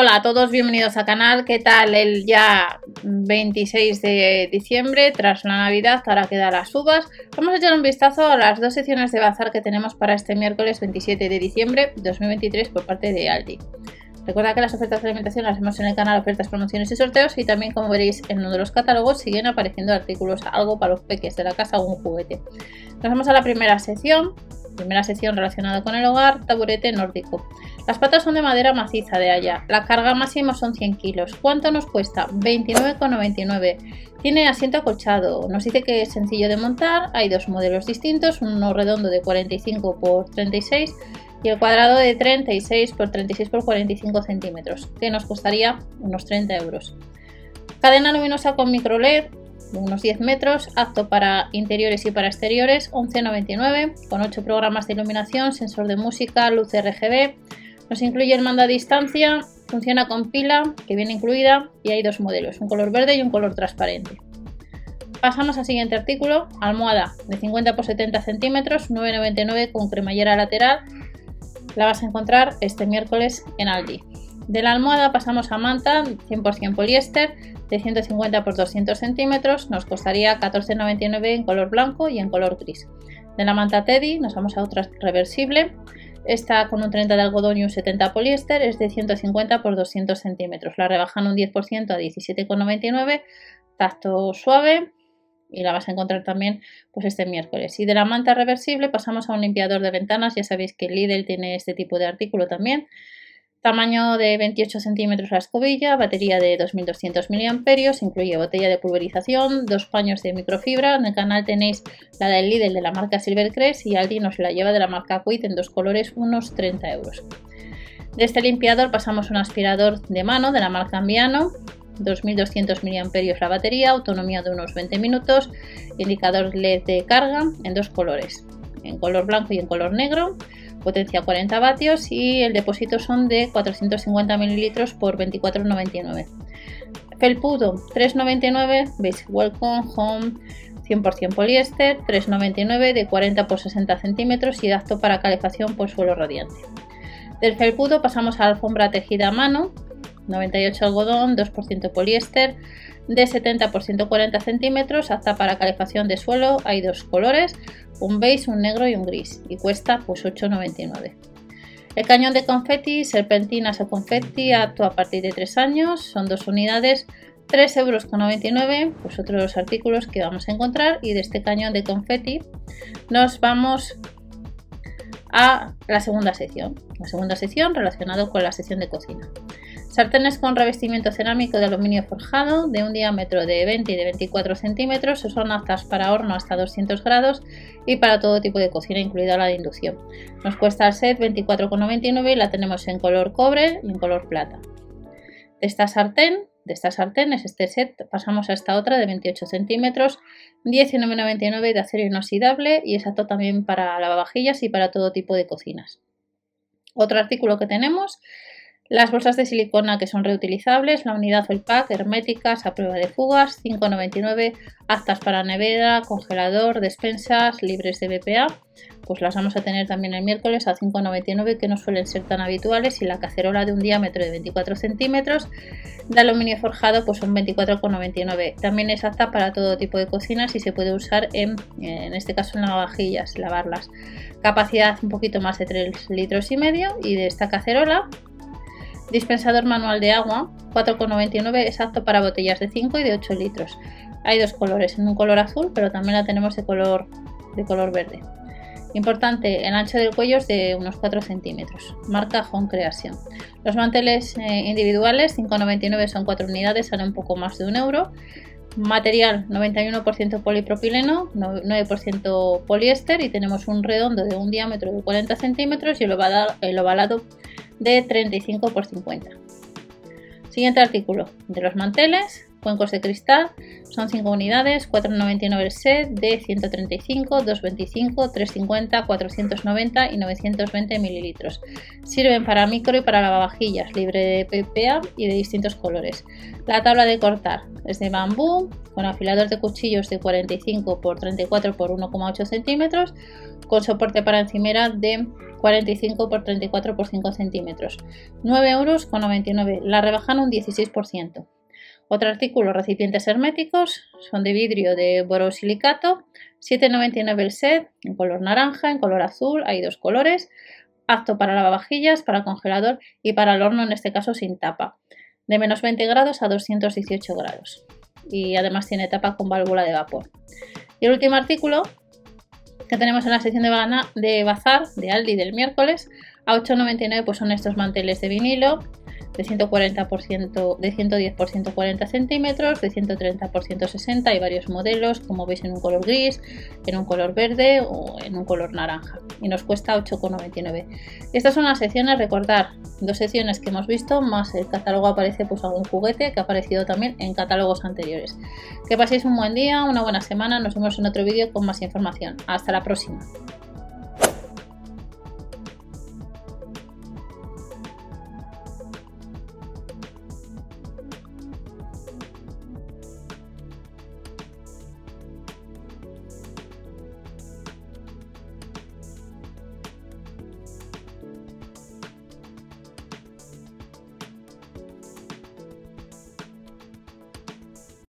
Hola a todos, bienvenidos al canal. ¿Qué tal el ya 26 de diciembre tras la Navidad? Ahora quedan las uvas. Vamos a echar un vistazo a las dos secciones de bazar que tenemos para este miércoles 27 de diciembre 2023 por parte de Aldi. Recuerda que las ofertas de alimentación las vemos en el canal Ofertas, Promociones y Sorteos y también como veréis en uno de los catálogos siguen apareciendo artículos, algo para los peques de la casa o un juguete. Nos vamos a la primera sección, primera sección relacionada con el hogar, taburete nórdico. Las patas son de madera maciza de allá. La carga máxima son 100 kilos. ¿Cuánto nos cuesta? 29,99. Tiene asiento acolchado. Nos dice que es sencillo de montar. Hay dos modelos distintos, uno redondo de 45 x 36 y el cuadrado de 36 x 36 x 45 centímetros, que nos costaría unos 30 euros. Cadena luminosa con micro LED, unos 10 metros, apto para interiores y para exteriores, 11,99, con 8 programas de iluminación, sensor de música, luz RGB. Nos incluye el mando a distancia, funciona con pila, que viene incluida, y hay dos modelos, un color verde y un color transparente. Pasamos al siguiente artículo, almohada de 50 x 70 centímetros, 9,99 con cremallera lateral. La vas a encontrar este miércoles en Aldi. De la almohada pasamos a manta 100% poliéster de 150 x 200 centímetros, nos costaría 14,99 en color blanco y en color gris. De la manta Teddy nos vamos a otra reversible. Esta con un 30 de algodón y un 70 poliéster es de 150 x 200 centímetros. La rebajan un 10% a 17,99. Tacto suave y la vas a encontrar también pues este miércoles. Y de la manta reversible pasamos a un limpiador de ventanas. Ya sabéis que Lidl tiene este tipo de artículo también. Tamaño de 28 centímetros la escobilla, batería de 2200 mAh, incluye botella de pulverización, dos paños de microfibra. En el canal tenéis la del Lidl de la marca Silvercrest y Aldi nos la lleva de la marca Quid en dos colores, unos 30 euros. De este limpiador pasamos un aspirador de mano de la marca Ambiano, 2200 mAh la batería, autonomía de unos 20 minutos, indicador LED de carga en dos colores, en color blanco y en color negro potencia 40 vatios y el depósito son de 450 mililitros por 24,99. Felpudo 3,99, Basic Welcome Home 100% poliéster, 3,99 de 40 por 60 centímetros y apto para calefacción por suelo radiante. Del felpudo pasamos a alfombra tejida a mano, 98 algodón, 2% poliéster, de 70 por 140 centímetros, apta para calefacción de suelo, hay dos colores, un beige, un negro y un gris, y cuesta pues 8,99. El cañón de confeti, serpentinas o confeti, apto a partir de 3 años, son dos unidades, 3,99 euros, pues otros artículos que vamos a encontrar, y de este cañón de confeti nos vamos a la segunda sección, la segunda sección relacionado con la sección de cocina. Sartenes con revestimiento cerámico de aluminio forjado de un diámetro de 20 y de 24 centímetros. Son aptas para horno hasta 200 grados y para todo tipo de cocina, incluida la de inducción. Nos cuesta el set 24,99 y la tenemos en color cobre y en color plata. De esta sartén, de estas sartenes, este set, pasamos a esta otra de 28 centímetros, 19,99 de acero inoxidable y exacto también para lavavajillas y para todo tipo de cocinas. Otro artículo que tenemos las bolsas de silicona que son reutilizables, la unidad o pack herméticas a prueba de fugas, 5,99, aptas para nevera, congelador, despensas, libres de BPA, pues las vamos a tener también el miércoles a 5,99 que no suelen ser tan habituales y la cacerola de un diámetro de 24 centímetros de aluminio forjado pues son 24,99. También es apta para todo tipo de cocinas y se puede usar en, en este caso en lavavajillas, lavarlas. Capacidad un poquito más de 3 litros y medio y de esta cacerola Dispensador manual de agua, 4,99 es apto para botellas de 5 y de 8 litros. Hay dos colores, en un color azul, pero también la tenemos de color, de color verde. Importante, el ancho del cuello es de unos 4 centímetros. Marca Home Creation. Los manteles eh, individuales, 5,99 son 4 unidades, sale un poco más de un euro. Material 91% polipropileno, 9% poliéster y tenemos un redondo de un diámetro de 40 centímetros y el ovalado de 35 por 50. Siguiente artículo de los manteles, cuencos de cristal, son 5 unidades, 4,99 el set de 135, 225, 350, 490 y 920 mililitros. Sirven para micro y para lavavajillas, libre de PPA y de distintos colores. La tabla de cortar es de bambú, con afilador de cuchillos de 45 x 34 x 1,8 centímetros, con soporte para encimera de 45 x 34 x 5 centímetros. 9 euros con 99, la rebajan un 16%. Otro artículo, recipientes herméticos, son de vidrio de borosilicato, 7,99 el set, en color naranja, en color azul, hay dos colores, apto para lavavajillas, para congelador y para el horno, en este caso sin tapa, de menos 20 grados a 218 grados. Y además tiene tapa con válvula de vapor. Y el último artículo que tenemos en la sección de, bazar de Aldi del miércoles, a 8,99 pues son estos manteles de vinilo de 140 de 110 por 140 centímetros, de 130 por 160. Hay varios modelos, como veis en un color gris, en un color verde o en un color naranja. Y nos cuesta 8,99. Estas son las secciones, recordar, dos secciones que hemos visto, más el catálogo aparece pues algún juguete que ha aparecido también en catálogos anteriores. Que paséis un buen día, una buena semana, nos vemos en otro vídeo con más información. Hasta la próxima.